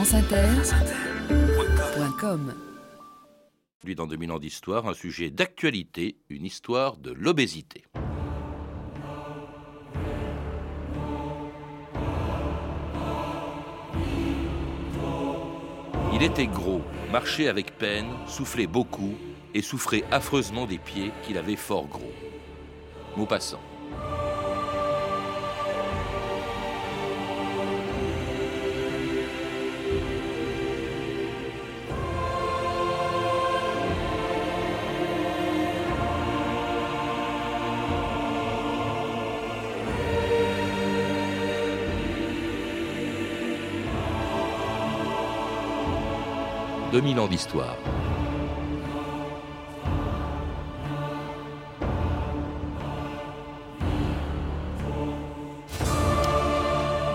franceinter.com dans 2000 ans d'histoire, un sujet d'actualité, une histoire de l'obésité. Il était gros, marchait avec peine, soufflait beaucoup et souffrait affreusement des pieds qu'il avait fort gros. Maupassant. 2000 ans d'histoire.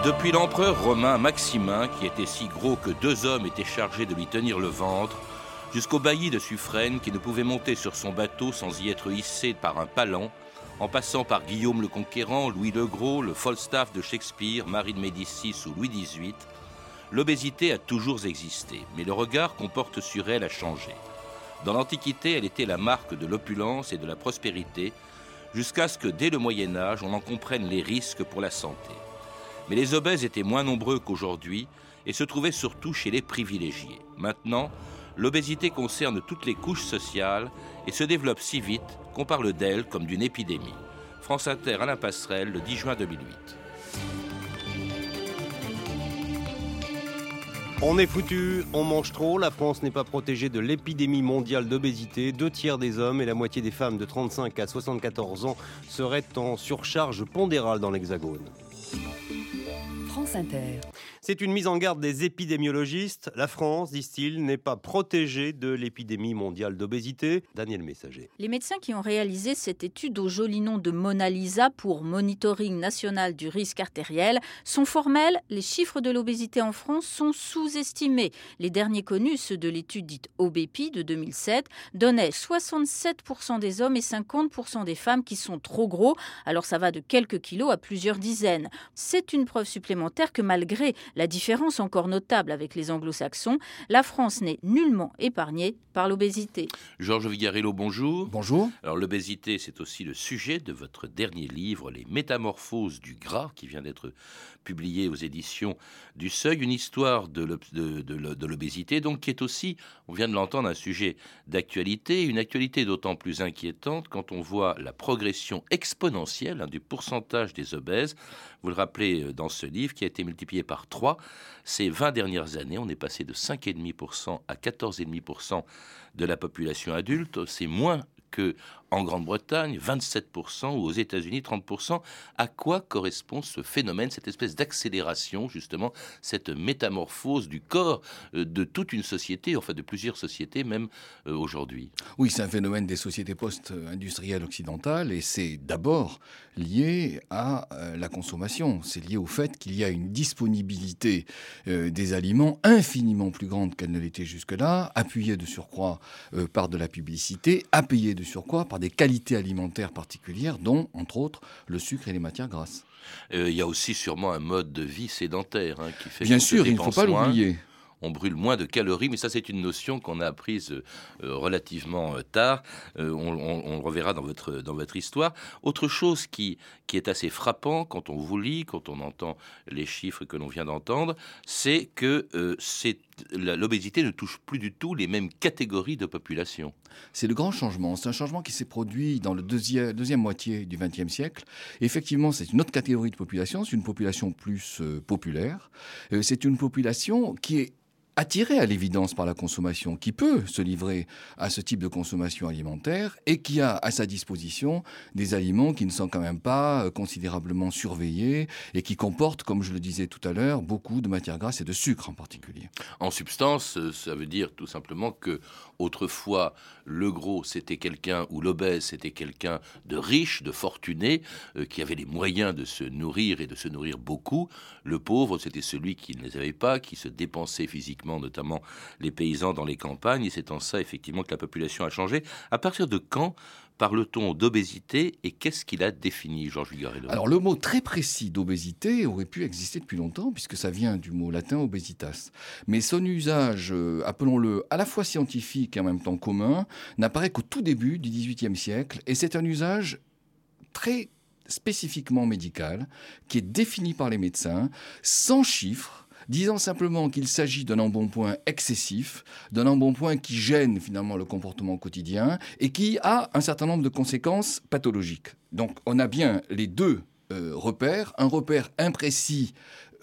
Depuis l'empereur romain Maximin, qui était si gros que deux hommes étaient chargés de lui tenir le ventre, jusqu'au bailli de Suffren, qui ne pouvait monter sur son bateau sans y être hissé par un palan, en passant par Guillaume le Conquérant, Louis le Gros, le Falstaff de Shakespeare, Marie de Médicis ou Louis XVIII, L'obésité a toujours existé, mais le regard qu'on porte sur elle a changé. Dans l'Antiquité, elle était la marque de l'opulence et de la prospérité, jusqu'à ce que dès le Moyen Âge, on en comprenne les risques pour la santé. Mais les obèses étaient moins nombreux qu'aujourd'hui et se trouvaient surtout chez les privilégiés. Maintenant, l'obésité concerne toutes les couches sociales et se développe si vite qu'on parle d'elle comme d'une épidémie. France Inter, la Passerelle, le 10 juin 2008. On est foutu, on mange trop, la France n'est pas protégée de l'épidémie mondiale d'obésité. Deux tiers des hommes et la moitié des femmes de 35 à 74 ans seraient en surcharge pondérale dans l'Hexagone. France Inter. C'est une mise en garde des épidémiologistes. La France, disent-ils, n'est pas protégée de l'épidémie mondiale d'obésité. Daniel Messager. Les médecins qui ont réalisé cette étude au joli nom de Mona Lisa pour Monitoring national du risque artériel sont formels. Les chiffres de l'obésité en France sont sous-estimés. Les derniers connus, ceux de l'étude dite OBEPI de 2007, donnaient 67% des hommes et 50% des femmes qui sont trop gros. Alors ça va de quelques kilos à plusieurs dizaines. C'est une preuve supplémentaire que malgré la différence encore notable avec les anglo-saxons, la France n'est nullement épargnée par l'obésité. Georges Vigarello, bonjour. Bonjour. Alors l'obésité, c'est aussi le sujet de votre dernier livre, Les Métamorphoses du gras, qui vient d'être publié aux éditions du Seuil, une histoire de l'obésité, donc qui est aussi, on vient de l'entendre, un sujet d'actualité, une actualité d'autant plus inquiétante quand on voit la progression exponentielle hein, du pourcentage des obèses. Vous le rappelez euh, dans ce livre, qui a multiplié par 3 ces 20 dernières années. On est passé de 5,5% à 14,5% de la population adulte. C'est moins que en Grande-Bretagne, 27%, ou aux États-Unis, 30%. À quoi correspond ce phénomène, cette espèce d'accélération, justement, cette métamorphose du corps euh, de toute une société, enfin de plusieurs sociétés même euh, aujourd'hui? Oui, c'est un phénomène des sociétés post-industrielles occidentales et c'est d'abord lié à euh, la consommation. C'est lié au fait qu'il y a une disponibilité des aliments infiniment plus grande qu'elle ne l'était jusque-là, appuyée de surcroît par de la publicité, appuyée de surcroît par des qualités alimentaires particulières, dont, entre autres, le sucre et les matières grasses. Euh, il y a aussi sûrement un mode de vie sédentaire hein, qui fait Bien sûr, il ne faut pas l'oublier on brûle moins de calories, mais ça c'est une notion qu'on a apprise euh, relativement euh, tard. Euh, on, le reverra dans votre, dans votre histoire. Autre chose qui, qui est assez frappant quand on vous lit, quand on entend les chiffres que l'on vient d'entendre, c'est que l'obésité ne touche plus du tout les mêmes catégories de population. C'est le grand changement. C'est un changement qui s'est produit dans la deuxième, deuxième moitié du XXe siècle. effectivement, c'est une autre catégorie de population. C'est une population plus populaire. c'est une population qui est attiré à l'évidence par la consommation, qui peut se livrer à ce type de consommation alimentaire et qui a à sa disposition des aliments qui ne sont quand même pas euh, considérablement surveillés et qui comportent, comme je le disais tout à l'heure, beaucoup de matières grasses et de sucre en particulier. En substance, euh, ça veut dire tout simplement que autrefois, le gros, c'était quelqu'un, ou l'obèse, c'était quelqu'un de riche, de fortuné, euh, qui avait les moyens de se nourrir et de se nourrir beaucoup. Le pauvre, c'était celui qui ne les avait pas, qui se dépensait physiquement notamment les paysans dans les campagnes. Et c'est en ça, effectivement, que la population a changé. À partir de quand parle-t-on d'obésité et qu'est-ce qu'il a défini, Georges Vigarello Alors, le mot très précis d'obésité aurait pu exister depuis longtemps, puisque ça vient du mot latin obesitas. Mais son usage, euh, appelons-le à la fois scientifique et en même temps commun, n'apparaît qu'au tout début du XVIIIe siècle, et c'est un usage très spécifiquement médical, qui est défini par les médecins, sans chiffres, disant simplement qu'il s'agit d'un embonpoint excessif, d'un embonpoint qui gêne finalement le comportement quotidien et qui a un certain nombre de conséquences pathologiques. Donc on a bien les deux euh, repères, un repère imprécis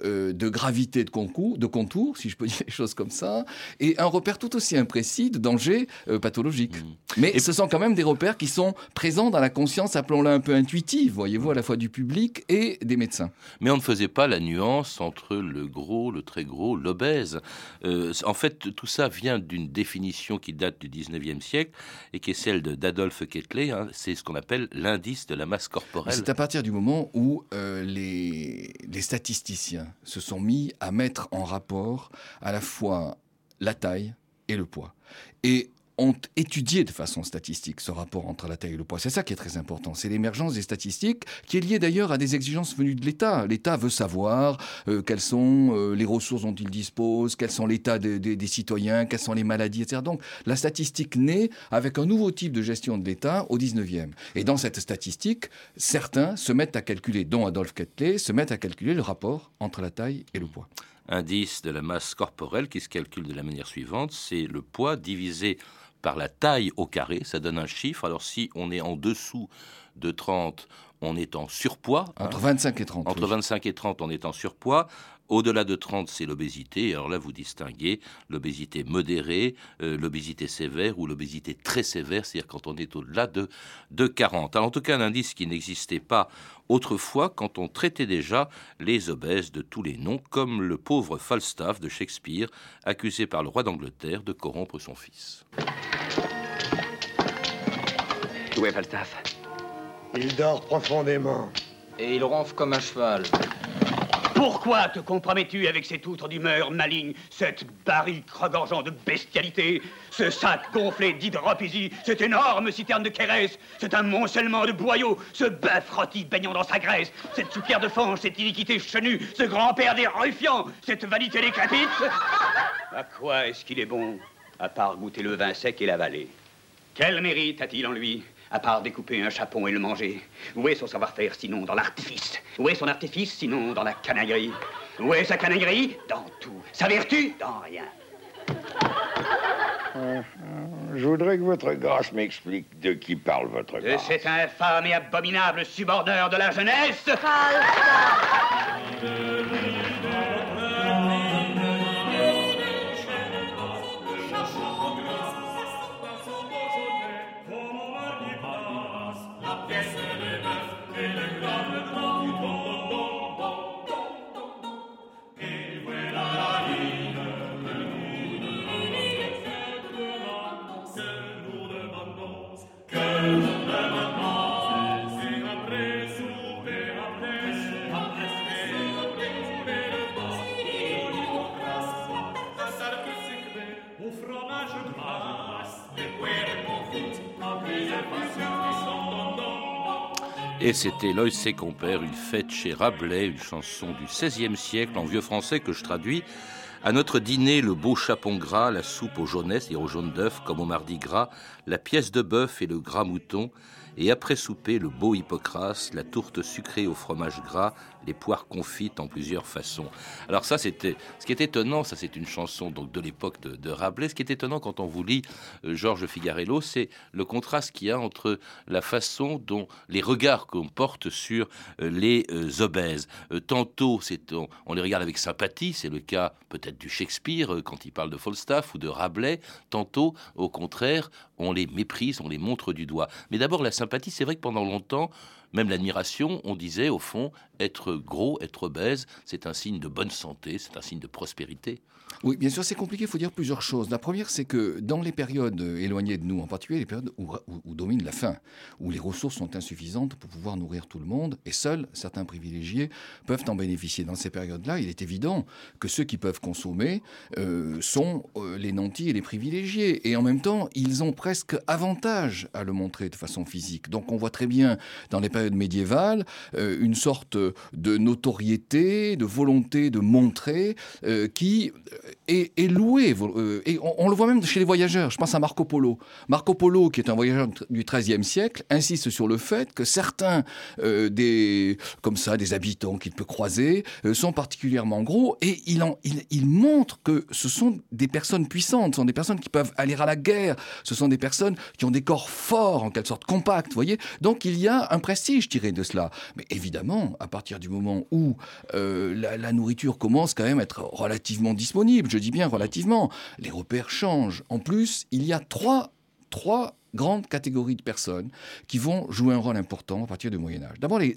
euh, de gravité de concours, de contour, si je peux dire les choses comme ça, et un repère tout aussi imprécis de danger euh, pathologique. Mmh. Mais ce sont quand même des repères qui sont présents dans la conscience, appelons-la un peu intuitive, voyez-vous, à la fois du public et des médecins. Mais on ne faisait pas la nuance entre le gros, le très gros, l'obèse. Euh, en fait, tout ça vient d'une définition qui date du 19e siècle et qui est celle d'Adolphe Quetelet. Hein. c'est ce qu'on appelle l'indice de la masse corporelle. C'est à partir du moment où les, les statisticiens se sont mis à mettre en rapport à la fois la taille et le poids. Et ont étudié de façon statistique ce rapport entre la taille et le poids. C'est ça qui est très important. C'est l'émergence des statistiques qui est liée d'ailleurs à des exigences venues de l'État. L'État veut savoir euh, quelles sont euh, les ressources dont il dispose, quels sont l'état des citoyens, quelles sont les maladies, etc. Donc la statistique naît avec un nouveau type de gestion de l'État au 19e. Et dans cette statistique, certains se mettent à calculer, dont Adolphe Quetelet, se mettent à calculer le rapport entre la taille et le poids indice de la masse corporelle qui se calcule de la manière suivante, c'est le poids divisé par la taille au carré, ça donne un chiffre. Alors si on est en dessous de 30, on est en surpoids. Entre 25 et 30. Entre 25 et 30, on est en surpoids. Au-delà de 30, c'est l'obésité. Alors là, vous distinguez l'obésité modérée, euh, l'obésité sévère ou l'obésité très sévère, c'est-à-dire quand on est au-delà de, de 40. Alors, en tout cas, un indice qui n'existait pas autrefois quand on traitait déjà les obèses de tous les noms, comme le pauvre Falstaff de Shakespeare, accusé par le roi d'Angleterre de corrompre son fils. Où est Falstaff? Il dort profondément. Et il ronfle comme un cheval. Pourquoi te compromets-tu avec cette outre d'humeur maligne, cette barrique regorgeant de bestialité, ce sac gonflé d'hydropésie, cette énorme citerne de Kérès, cet amoncellement de boyaux, ce bœuf rôti baignant dans sa graisse, cette soupière de fange, cette iniquité chenue, ce grand-père des ruffians, cette vanité décrépite? À quoi est-ce qu'il est bon, à part goûter le vin sec et la vallée Quel mérite a-t-il en lui? À part découper un chapon et le manger. Où est son savoir-faire sinon dans l'artifice? Où est son artifice sinon dans la canaillerie? Où est sa canaillerie? Dans tout. Sa vertu? Dans rien. Euh, je voudrais que votre grâce m'explique de qui parle votre grâce. De cet infâme et abominable subordeur de la jeunesse C'était L'œil ses compères, une fête chez Rabelais, une chanson du XVIe siècle en vieux français que je traduis. À notre dîner, le beau chapon gras, la soupe aux jaunesses et aux jaunes d'œufs comme au mardi gras, la pièce de bœuf et le gras mouton, et après souper, le beau Hippocrate, la tourte sucrée au fromage gras, les poires confites en plusieurs façons. Alors ça, c'était ce qui est étonnant. Ça, c'est une chanson donc de l'époque de, Rabelais. Ce qui est étonnant quand on vous lit euh, Georges Figarello, c'est le contraste qu'il y a entre la façon dont les regards qu'on porte sur euh, les euh, obèses. tantôt, c'est on, on, les regarde avec sympathie. C'est le cas peut-être du Shakespeare quand il parle de Falstaff ou de Rabelais. Tantôt, au contraire, on les méprise, on les montre du doigt. Mais d'abord, la sympathie, c'est vrai que pendant longtemps, même l'admiration, on disait au fond, être gros, être obèse, c'est un signe de bonne santé, c'est un signe de prospérité. Oui, bien sûr, c'est compliqué. Il faut dire plusieurs choses. La première, c'est que dans les périodes éloignées de nous, en particulier les périodes où, domine la faim, où les ressources sont insuffisantes pour pouvoir nourrir tout le monde, et seuls certains privilégiés peuvent en bénéficier. Dans ces périodes-là, il est évident que ceux qui peuvent consommer euh, sont euh, les nantis et les privilégiés. Et en même temps, ils ont presque avantage à le montrer de façon physique. Donc on voit très bien dans les périodes médiévales euh, une sorte de notoriété, de volonté de montrer qui est, loué. Euh, et on, le voit même chez les voyageurs. Je pense à Marco Polo. Marco Polo, qui est un voyageur du XIIIe siècle, insiste sur le fait que certains euh, des, comme ça, des habitants qu'il peut croiser euh, sont particulièrement gros et il, montre que ce sont des personnes puissantes, ce sont des personnes qui peuvent aller à la guerre, ce sont des personnes qui ont des corps forts, en quelque sorte compacts, voyez. Donc il y a un prestige tiré de cela. Mais évidemment, à partir du moment où la, la nourriture commence quand même à être relativement disponible, je dis bien relativement. Les repères changent. En plus, il y a trois, trois grandes catégories de personnes qui vont jouer un rôle important à partir du Moyen Âge. D'abord, les,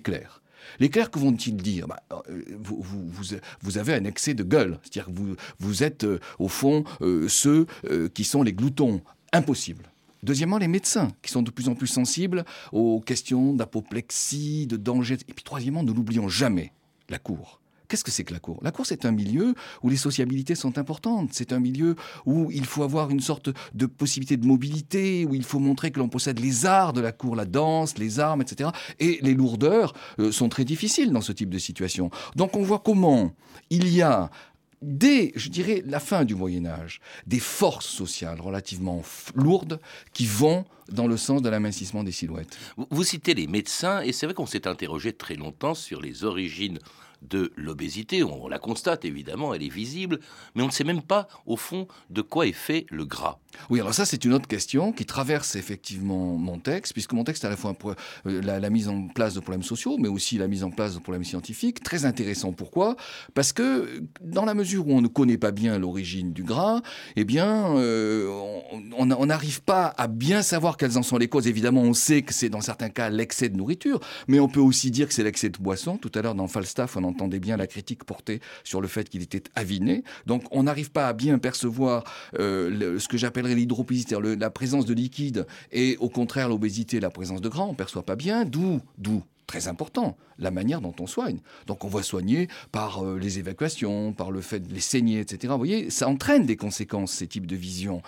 clercs. Les clercs, que vont-ils dire? Bah, euh, vous, avez un excès de gueule, c'est-à-dire que vous, êtes euh, au fond euh, ceux qui sont les gloutons. Impossible. Deuxièmement, les médecins, qui sont de plus en plus sensibles aux questions d'apoplexie, de danger. Et puis troisièmement, ne l'oublions jamais, la cour. Qu'est-ce que c'est que la cour? La cour, c'est un milieu où les sociabilités sont importantes. C'est un milieu où il faut avoir une sorte de possibilité de mobilité, où il faut montrer que l'on possède les arts de la cour, la danse, les armes, etc. Et les lourdeurs euh, sont très difficiles dans ce type de situation. Donc on voit comment il y a dès, je dirais, la fin du Moyen Âge, des forces sociales relativement lourdes qui vont dans le sens de l'amincissement des silhouettes. Vous citez les médecins, et c'est vrai qu'on s'est interrogé très longtemps sur les origines de l'obésité. On la constate évidemment, elle est visible, mais on ne sait même pas au fond de quoi est fait le gras. Oui, alors ça c'est une autre question qui traverse effectivement mon texte, puisque mon texte est à la fois euh, la, mise en place de problèmes sociaux, mais aussi la mise en place de problèmes scientifiques. Très intéressant. Pourquoi? Parce que dans la mesure où on ne connaît pas bien l'origine du gras, eh bien, euh, on n'arrive pas à bien savoir quelles en sont les causes. Évidemment, on sait que c'est dans certains cas l'excès de nourriture, mais on peut aussi dire que c'est l'excès de boisson. Tout à l'heure, dans Falstaff, on entendait bien la critique portée sur le fait qu'il était aviné. Donc, on n'arrive pas à bien percevoir euh, ce que j'appelle l'hydropésité, la présence de liquide, et au contraire l'obésité, la présence de gras, on ne perçoit pas bien, d'où, d'où très important, la manière dont on soigne. Donc on va soigner par euh, les évacuations, par le fait de les saigner, etc. Vous voyez, ça entraîne des conséquences, ces types de visions.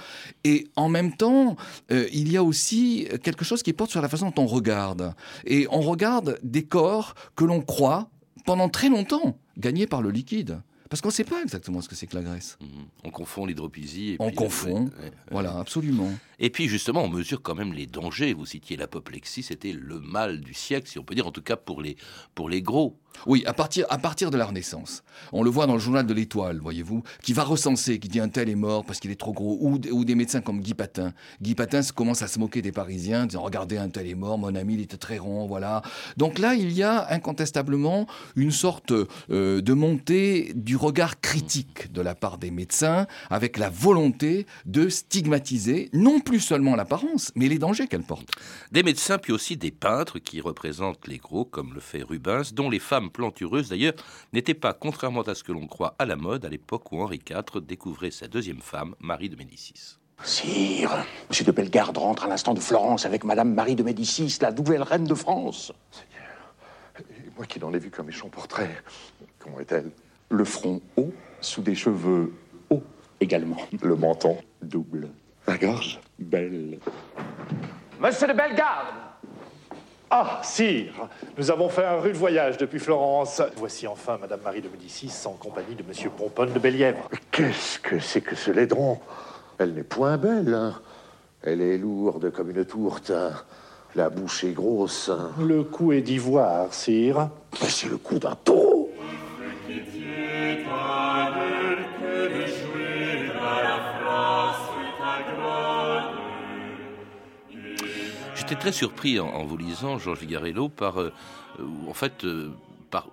Et en même temps, euh, il y a aussi quelque chose qui porte sur la façon dont on regarde. Et on regarde des corps que l'on croit, pendant très longtemps, gagnés par le liquide. Parce qu'on ne sait pas exactement ce que c'est que la graisse. Mhm. On confond l'hydropésie. On confond. Voilà, absolument. Et puis justement, on mesure quand même les dangers. Vous citiez l'apoplexie, c'était le mal du siècle, si on peut dire, en tout cas pour les, pour les gros. Oui, à partir, à partir de la Renaissance. On le voit dans le journal de l'Étoile, voyez-vous, qui va recenser, qui dit un tel est mort parce qu'il est trop gros, ou, des médecins comme Guy Patin. Guy Patin commence à se moquer des Parisiens, disant regardez un tel est mort, mon ami il était très rond, voilà. Donc là, il y a incontestablement une sorte euh, de montée du regard critique de la part des médecins, avec la volonté de stigmatiser non plus seulement l'apparence, mais les dangers qu'elle porte. Des médecins, puis aussi des peintres qui représentent les gros, comme le fait Rubens, dont les femmes plantureuses d'ailleurs n'étaient pas, contrairement à ce que l'on croit, à la mode à l'époque où Henri IV découvrait sa deuxième femme, Marie de Médicis. Sire, Monsieur de Bellegarde rentre à l'instant de Florence avec Madame Marie de Médicis, la nouvelle reine de France. Seigneur, moi qui n'en ai vu qu'un méchant portrait, comment est-elle? Le front haut, sous des cheveux hauts également. Le menton double. La gorge belle. Monsieur de Bellegarde ah, sire, nous avons fait un rude voyage depuis Florence. Voici enfin Madame Marie de Médicis en compagnie de Monsieur Pomponne de Bellièvre. Qu'est-ce que c'est que ce laidron? Elle n'est point belle, hein. Elle est lourde comme une tourte. Hein. La bouche est grosse. Hein. Le cou est d'ivoire, sire. Mais c'est le cou d'un taureau. J'étais très surpris en, vous lisant, Georges Vigarello, par, euh, en fait, euh, par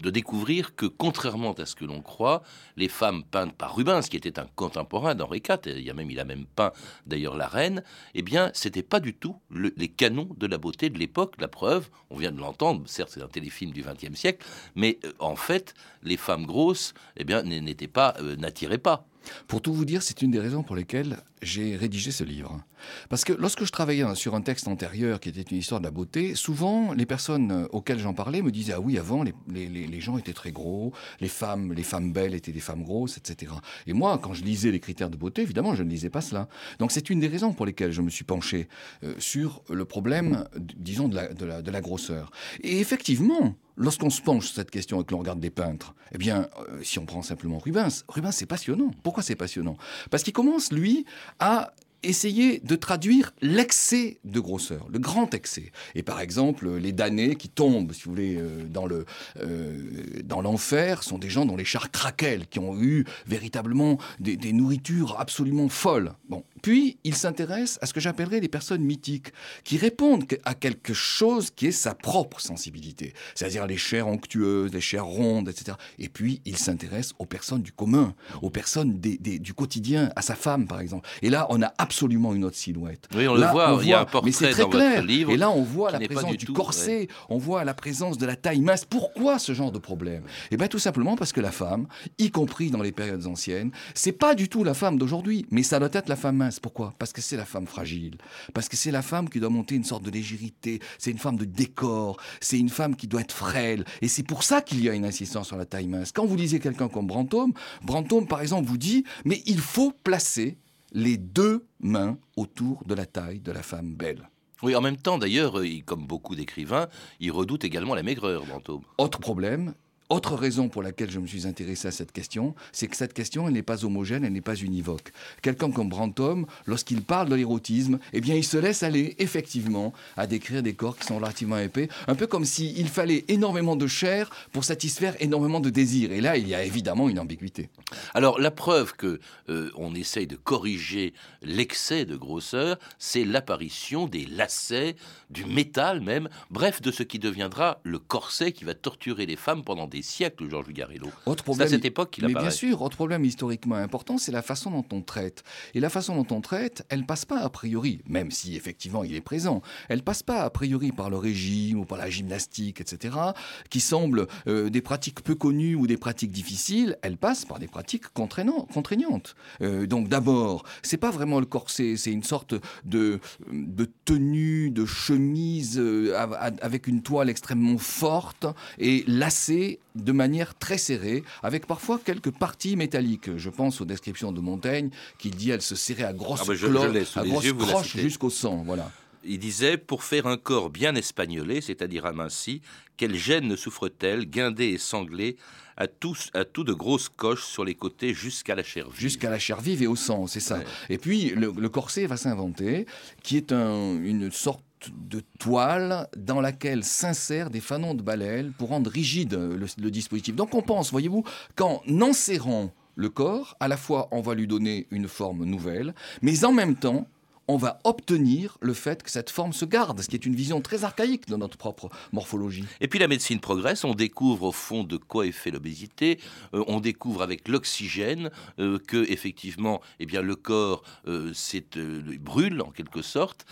de découvrir que, contrairement à ce que l'on croit, les femmes peintes par Rubens, qui était un contemporain d'Henri IV, il, y a même, il a même peint d'ailleurs la reine, eh bien, c'était pas du tout les canons de la beauté de l'époque. La preuve, on vient de l'entendre, certes, c'est un téléfilm du XXe siècle, mais euh, en fait, les femmes grosses, eh bien, n'étaient pas, euh, n'attiraient pas. Pour tout vous dire, c'est une des raisons pour lesquelles j'ai rédigé ce livre. Parce que lorsque je travaillais sur un texte antérieur qui était une histoire de la beauté, souvent les personnes auxquelles j'en parlais me disaient Ah oui, avant les, gens étaient très gros, les femmes, les femmes belles étaient des femmes grosses, etc. Et moi, quand je lisais les critères de beauté, évidemment, je ne lisais pas cela. Donc c'est une des raisons pour lesquelles je me suis penché euh, sur le problème, disons, de la, de la grosseur. Et effectivement, Lorsqu'on se penche sur cette question et que l'on regarde des peintres, eh bien, euh, si on prend simplement Rubens, Rubens c'est passionnant. Pourquoi c'est passionnant? Parce qu'il commence, lui, à essayer de traduire l'excès de grosseur, le grand excès. Et par exemple, les damnés qui tombent, si vous voulez, euh, dans le euh, l'enfer, sont des gens dont les chars craquaient, qui ont eu véritablement des, des nourritures absolument folles. Bon, puis il s'intéresse à ce que j'appellerais les personnes mythiques, qui répondent à quelque chose qui est sa propre sensibilité, c'est-à-dire les chairs onctueuses, les chairs rondes, etc. Et puis il s'intéresse aux personnes du commun, aux personnes du quotidien, à sa femme par exemple. Et là, on a absolument une autre silhouette. Oui, on le voit, il y a un portrait mais c'est très dans clair. votre livre. Et là, on voit la présence du, corset, on voit la présence de la taille mince. Pourquoi ce genre de problème? Eh bien, tout simplement parce que la femme, y compris dans les périodes anciennes, c'est pas du tout la femme d'aujourd'hui, mais ça doit être la femme mince. Pourquoi? Parce que c'est la femme fragile. Parce que c'est la femme qui doit monter une sorte de légèreté. C'est une femme de décor. C'est une femme qui doit être frêle. Et c'est pour ça qu'il y a une insistance sur la taille mince. Quand vous lisez quelqu'un comme Brantôme, Brantôme, par exemple, vous dit, mais il faut placer les deux mains autour de la taille de la femme belle. Oui, en même temps, d'ailleurs, comme beaucoup d'écrivains, il redoute également la maigreur, Brantôme. Autre problème, autre raison pour laquelle je me suis intéressé à cette question, c'est que cette question, elle n'est pas homogène, elle n'est pas univoque. Quelqu'un comme Brantôme, lorsqu'il parle de l'érotisme, eh bien, il se laisse aller, effectivement, à décrire des corps qui sont relativement épais, un peu comme s'il fallait énormément de chair pour satisfaire énormément de désirs. Et là, il y a évidemment une ambiguïté. Alors, la preuve que euh, on essaye de corriger l'excès de grosseur, c'est l'apparition des lacets, du métal même, bref, de ce qui deviendra le corset qui va torturer les femmes pendant des siècles, Georges Vigarello. Autre problème, c'est à cette époque qu'il Mais bien sûr, autre problème historiquement important, c'est la façon dont on traite. Et la façon dont on traite, elle passe pas a priori, même si effectivement il est présent, elle passe pas a priori par le régime ou par la gymnastique, etc., qui semblent euh, des pratiques peu connues ou des pratiques difficiles, elle passe par des pratiques contraignantes. Euh, donc d'abord, c'est pas vraiment le corset, c'est une sorte de, de tenue, de chemise euh, avec une toile extrêmement forte et lacée de manière très serrée, avec parfois quelques parties métalliques. Je pense aux descriptions de Montaigne, qui dit elle se serrait à grosses, ah à grosses croches jusqu'au sang. Voilà. Il disait Pour faire un corps bien espagnolé, c'est-à-dire aminci, quelle gêne ne souffre-t-elle, guindée et sanglée, à tout, à tout de grosses coches sur les côtés jusqu'à la chair vive Jusqu'à la chair vive et au sang, c'est ça. Et puis le, corset va s'inventer, qui est une sorte de toile dans laquelle s'insèrent des fanons de balèle pour rendre rigide le, dispositif. Donc on pense, voyez-vous, qu'en enserrant le corps, à la fois on va lui donner une forme nouvelle, mais en même temps, on va obtenir le fait que cette forme se garde, ce qui est une vision très archaïque de notre propre morphologie. Et puis la médecine progresse, on découvre au fond de quoi est fait l'obésité, euh, on découvre avec l'oxygène euh, que effectivement, eh bien le corps euh, brûle en quelque sorte,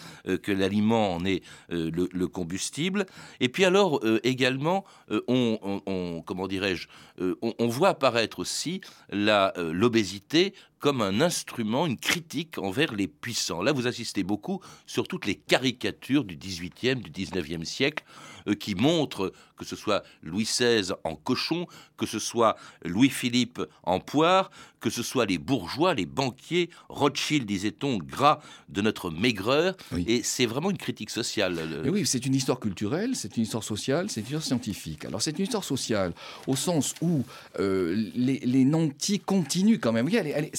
que l'aliment en est le, combustible. Et puis alors également, on, comment dirais-je, on, on, voit apparaître aussi l'obésité comme un instrument, une critique envers les puissants. Là, vous assistez beaucoup sur toutes les caricatures du XVIIIe, du XIXe siècle, euh, qui montrent que ce soit Louis XVI en cochon, que ce soit Louis-Philippe en poire, que ce soit les bourgeois, les banquiers, Rothschild, disait-on, gras de notre maigreur. Et c'est vraiment une critique sociale. oui, c'est une histoire culturelle, c'est une histoire sociale, c'est une histoire scientifique. Alors c'est une histoire sociale au sens où euh, les, nantis continuent quand même. elle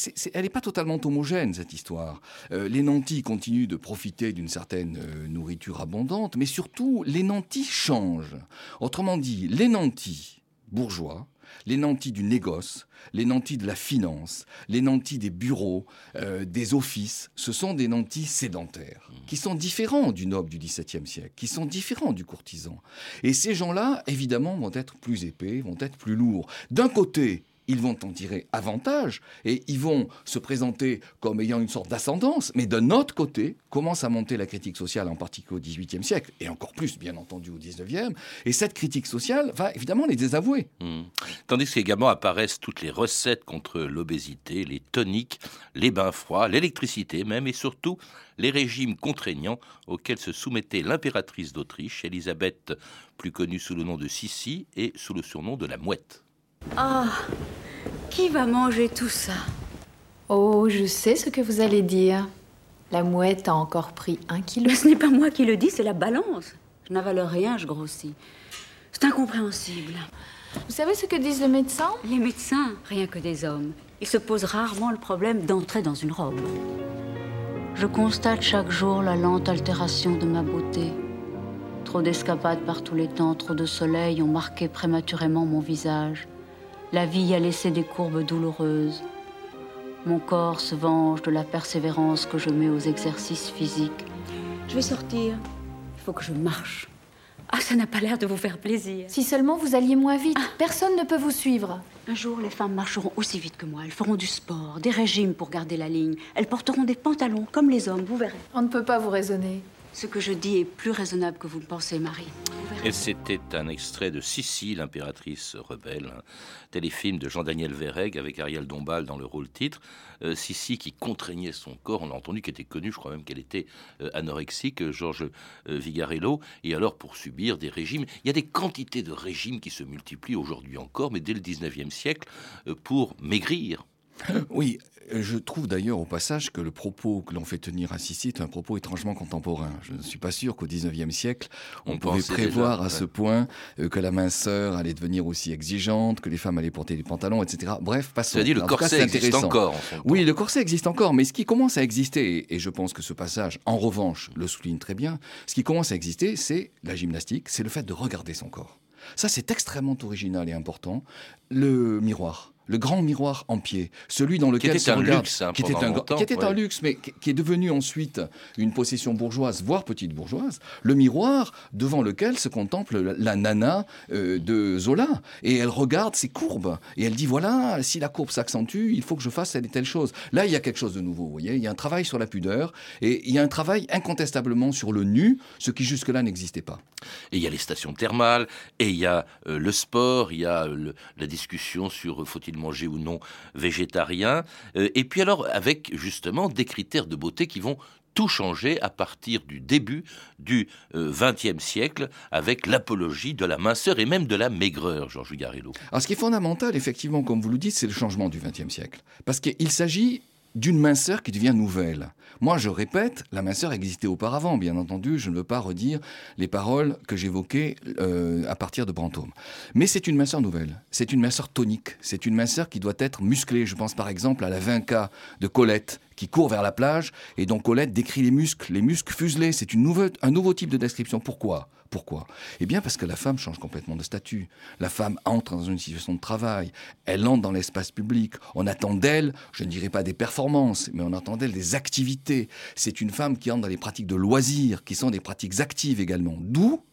n'est pas totalement homogène, cette histoire. Euh, les nantis continuent de profiter d'une certaine nourriture abondante, mais surtout, les nantis changent. Autrement dit, les nantis bourgeois les nantis du négoce, les nantis de la finance, les nantis des bureaux, euh, des offices, ce sont des nantis sédentaires, qui sont différents du noble du XVIIe siècle, qui sont différents du courtisan. Et ces gens-là, évidemment, vont être plus épais, vont être plus lourds. D'un côté, ils vont en tirer avantage et ils vont se présenter comme ayant une sorte d'ascendance. Mais d'un autre côté, commence à monter la critique sociale, en particulier au XVIIIe siècle, et encore plus, bien entendu, au XIXe. Et cette critique sociale va évidemment les désavouer. Hmm. Tandis qu'également apparaissent toutes les recettes contre l'obésité, les toniques, les bains froids, l'électricité même, et surtout les régimes contraignants auxquels se soumettait l'impératrice d'Autriche, Élisabeth, plus connue sous le nom de Sissi et sous le surnom de la Mouette. Ah, qui va manger tout ça? Oh, je sais ce que vous allez dire. La mouette a encore pris un kilo. ce n'est pas moi qui le dis, c'est la balance. Je n'avale rien, je grossis. C'est incompréhensible. Vous savez ce que disent les médecins? Les médecins, rien que des hommes. Ils se posent rarement le problème d'entrer dans une robe. Je constate chaque jour la lente altération de ma beauté. Trop d'escapades par tous les temps, trop de soleil ont marqué prématurément mon visage. La vie a laissé des courbes douloureuses. Mon corps se venge de la persévérance que je mets aux exercices physiques. Je vais sortir. Il faut que je marche. Ah, ça n'a pas l'air de vous faire plaisir. Si seulement vous alliez moins vite. Ah. Personne ne peut vous suivre. Un jour, les femmes marcheront aussi vite que moi. Elles feront du sport, des régimes pour garder la ligne. Elles porteront des pantalons comme les hommes, vous verrez. On ne peut pas vous raisonner. Ce que je dis est plus raisonnable que vous le pensez, Marie. Et c'était un extrait de Sissi, l'impératrice rebelle, un téléfilm de Jean-Daniel Verreg avec Ariel Dombal dans le rôle titre. Euh, qui contraignait son corps, on a entendu qu'elle était connue, je crois même qu'elle était euh, anorexique, euh, Georges Vigarello, et alors pour subir des régimes. Il y a des quantités de régimes qui se multiplient aujourd'hui encore, mais dès le 19e siècle, pour maigrir. Oui, je trouve d'ailleurs au passage que le propos que l'on fait tenir à Sissi est un propos étrangement contemporain. Je ne suis pas sûr qu'au XIXe siècle, on, pouvait prévoir à ce point euh, que la minceur allait devenir aussi exigeante, que les femmes allaient porter des pantalons, etc. Bref, passons. Dit, le corset existe encore. oui, le corset existe encore, mais ce qui commence à exister, et je pense que ce passage, en revanche, le souligne très bien, ce qui commence à exister, c'est la gymnastique, c'est le fait de regarder son corps. Ça, c'est extrêmement original et important. Le miroir le grand miroir en pied, celui dans lequel qui était un luxe, hein, qui, était un, qui était un luxe, mais qui, est devenu ensuite une possession bourgeoise, voire petite bourgeoise, le miroir devant lequel se contemple la nana euh, de Zola, et elle regarde ses courbes, et elle dit voilà, si la courbe s'accentue, il faut que je fasse telle et telle chose. Là, il y a quelque chose de nouveau, vous voyez, il y a un travail sur la pudeur, et il y a un travail incontestablement sur le nu, ce qui jusque-là n'existait pas. Et il y a les stations thermales, et il y a euh, le sport, il y a la discussion sur faut-il manger ou non végétarien. Euh, et puis alors, avec justement des critères de beauté qui vont tout changer à partir du début du XXe euh, siècle avec l'apologie de la minceur et même de la maigreur, Georges Garello. Alors ce qui est fondamental, effectivement, comme vous le dites, c'est le changement du XXe siècle. Parce qu'il s'agit d'une minceur qui devient nouvelle. Moi, je répète, la minceur existait auparavant, bien entendu, je ne veux pas redire les paroles que j'évoquais euh, à partir de Brantôme. Mais c'est une minceur nouvelle, c'est une minceur tonique, c'est une minceur qui doit être musclée. Je pense par exemple à la Vinca de Colette, qui court vers la plage, et dont Colette décrit les muscles, les muscles fuselés. C'est un nouveau type de description. Pourquoi? Pourquoi? Eh bien parce que la femme change complètement de statut. La femme entre dans une situation de travail, elle entre dans l'espace public. On attend d'elle, je ne dirais pas des performances, mais on attend d'elle des activités. C'est une femme qui entre dans les pratiques de loisirs, qui sont des pratiques actives également. D'où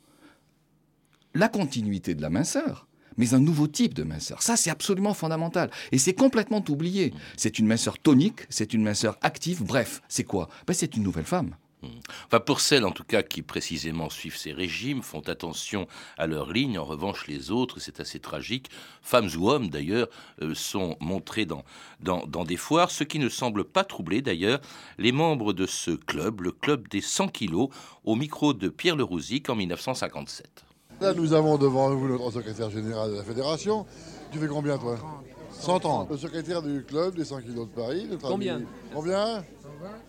la continuité de la minceur mais un nouveau type de minceur. Ça, c'est absolument fondamental. Et c'est complètement oublié. C'est une minceur tonique, c'est une minceur active. Bref, c'est quoi? Ben, C'est une nouvelle femme. Enfin, pour celles en tout cas qui précisément suivent ces régimes, font attention à leur ligne, en revanche les autres, c'est assez tragique, femmes ou hommes d'ailleurs, euh, sont montrés dans, dans, dans, des foires, ce qui ne semble pas troubler d'ailleurs les membres de ce club, le club des 100 kilos, au micro de Pierre Lerouzic en 1957. Là nous avons devant vous notre secrétaire général de la fédération. Tu fais combien toi 130. Le secrétaire du club des 100 kilos de Paris. Combien Combien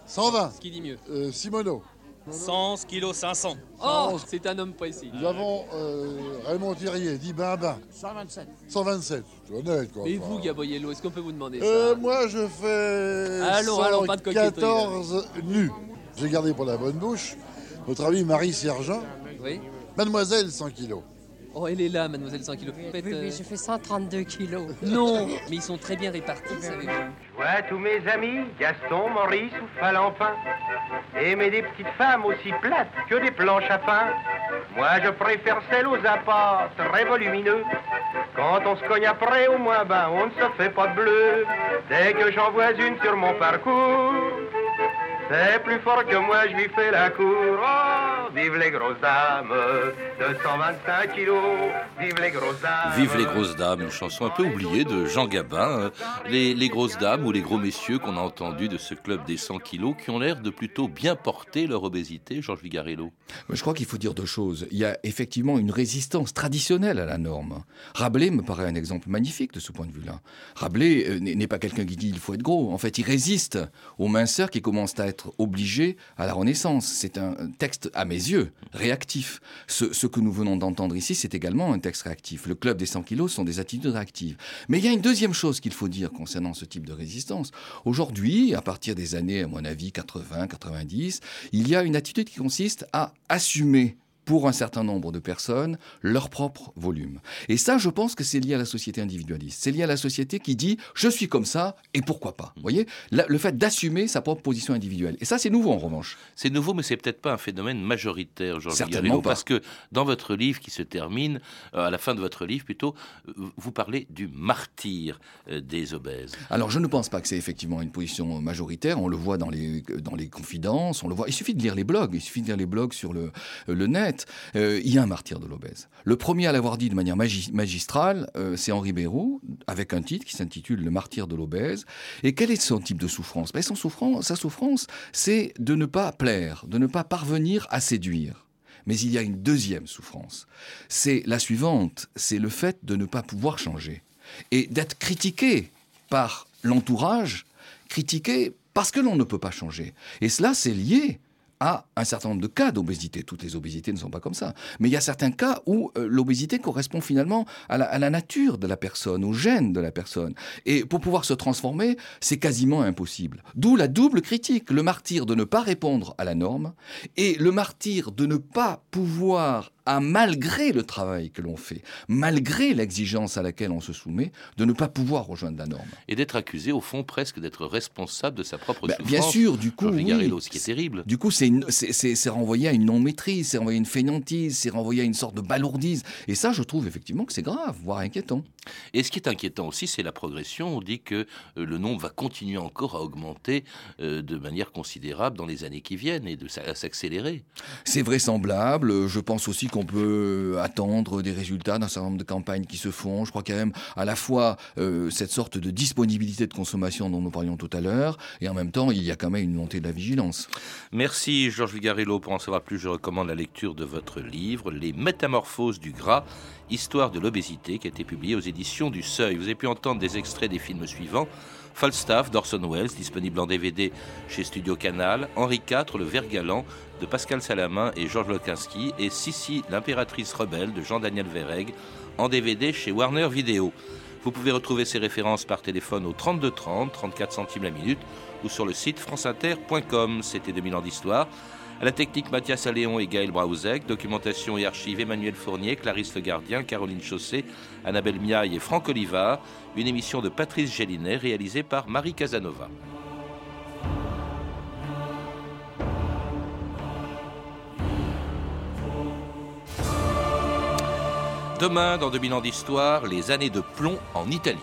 120. Ce qui dit mieux euh, Simono. 100 kg 500. Oh, c'est un homme précis. Nous avons euh, Raymond Thierrier, dit ben 127. 127, tu honnête quoi. Et vous, Gabriello, est-ce qu'on peut vous demander euh, ça Moi, je fais allons, allons, pas de 14 nus. J'ai gardé pour la bonne bouche notre amie Marie Sergent. Oui. Mademoiselle 100 kilos. Oh, elle est là, mademoiselle 100 kilos. Oui, oui, oui, je fais 132 kilos. Non, mais ils sont très bien répartis, savez-vous. Je vois tous mes amis, Gaston, Maurice ou Falampin, aimer des petites femmes aussi plates que des planches à pain. Moi, je préfère celles aux appâts très volumineux. Quand on se cogne après, au moins, ben, on ne se fait pas de bleu. Dès que j'en vois une sur mon parcours, c'est plus fort que moi, je lui fais la cour. Oh, vive les grosses dames, 225 kilos, vive les grosses dames. Vive les grosses dames, une chanson un peu oubliée de Jean Gabin. hein. Les, les grosses dames ou les gros messieurs qu'on a entendus de ce club des 100 kilos qui ont l'air de plutôt bien porter leur obésité, Georges Vigarello. Je crois qu'il faut dire deux choses. Il y a effectivement une résistance traditionnelle à la norme. Rabelais me paraît un exemple magnifique de ce point de vue-là. Rabelais euh, n'est n'est pas quelqu'un qui dit il faut être gros. En fait, il résiste aux minceurs qui commencent à être obligés à la Renaissance. C'est un texte, à mes yeux, réactif. Ce, ce que nous venons d'entendre ici, c'est également un texte réactif. Le club des 100 kilos sont des attitudes réactives. Mais il y a une deuxième chose qu'il faut dire concernant ce type de résistance. Aujourd'hui, à partir des années, à mon avis, 80, 90, il y a une attitude qui consiste à assumer pour un certain nombre de personnes leur propre volume. Et ça, je pense que c'est lié à la société individualiste. C'est lié à la société qui dit je suis comme ça et pourquoi pas. Vous voyez, La- le fait d'assumer sa propre position individuelle. Et ça, c'est nouveau en revanche. C'est nouveau, mais c'est peut-être pas un phénomène majoritaire, Georges Certainement pas. parce que dans votre livre qui se termine, euh, à la fin de votre livre plutôt, euh, vous parlez du martyr euh, des obèses. Alors, je ne pense pas que c'est effectivement une position majoritaire. On le voit dans les, dans les confidences, on le voit. Il suffit de lire les blogs, il suffit de lire les blogs sur le, le net. Euh, il y a un martyr de l'obèse. Le premier à l'avoir dit de manière magi- magistrale, euh, c'est Henri Béraud, avec un titre qui s'intitule Le martyr de l'obèse. Et quel est son type de souffrance? Ben, son souffrance, Sa souffrance, c'est de ne pas plaire, de ne pas parvenir à séduire. Mais il y a une deuxième souffrance. C'est la suivante, c'est le fait de ne pas pouvoir changer et d'être critiqué par l'entourage, critiqué parce que l'on ne peut pas changer. Et cela, c'est lié à un certain nombre de cas d'obésité. Toutes les obésités ne sont pas comme ça. Mais il y a certains cas où euh, l'obésité correspond finalement à la, à la nature de la personne, au gène de la personne. Et pour pouvoir se transformer, c'est quasiment impossible. D'où la double critique, le martyr de ne pas répondre à la norme et le martyr de ne pas pouvoir à malgré le travail que l'on fait, malgré l'exigence à laquelle on se soumet, de ne pas pouvoir rejoindre la norme. Et d'être accusé, au fond, presque d'être responsable de sa propre Ben, souffrance. bien sûr, du coup, oui. Ce qui est terrible. Du coup, c'est renvoyé à une non-maîtrise, c'est renvoyé à une fainéantise, c'est renvoyé à une sorte de balourdise. Et ça, je trouve effectivement que c'est grave, voire inquiétant. Et ce qui est inquiétant aussi, c'est la progression. On dit que euh, le nombre va continuer encore à augmenter euh, de manière considérable dans les années qui viennent et de s'accélérer. C'est vraisemblable. Je pense aussi qu'on peut attendre des résultats d'un certain nombre de campagnes qui se font. Je crois qu'il y a même à la fois euh, cette sorte de disponibilité de consommation dont nous parlions tout à l'heure, et en même temps, il y a quand même une montée de la vigilance. Merci Georges Vigarello. Pour en savoir plus, je recommande la lecture de votre livre Les Métamorphoses du gras, histoire de l'obésité, qui a été publié aux éditions du Seuil. Vous avez pu entendre des extraits des films suivants. Falstaff d'Orson Welles, disponible en DVD chez Studio Canal, Henri IV, Le Ver Galant de Pascal Salamin et Georges Lokinski, et Sissi, l'impératrice rebelle de Jean-Daniel Verreg, en DVD chez Warner Video. Vous pouvez retrouver ces références par téléphone au 32 30, 34 centimes la minute, ou sur le site franceinter.com. C'était 2000 ans d'histoire. À la technique, Mathias Alléon et Gaël Braouzek. Documentation et archives, Emmanuel Fournier, Clarisse Le Gardien, Caroline Chausset, Annabelle Miaille et Franck Olivard. Une émission de Patrice Gélinet réalisée par Marie Casanova. Demain, dans 2000 ans d'histoire, les années de plomb en Italie.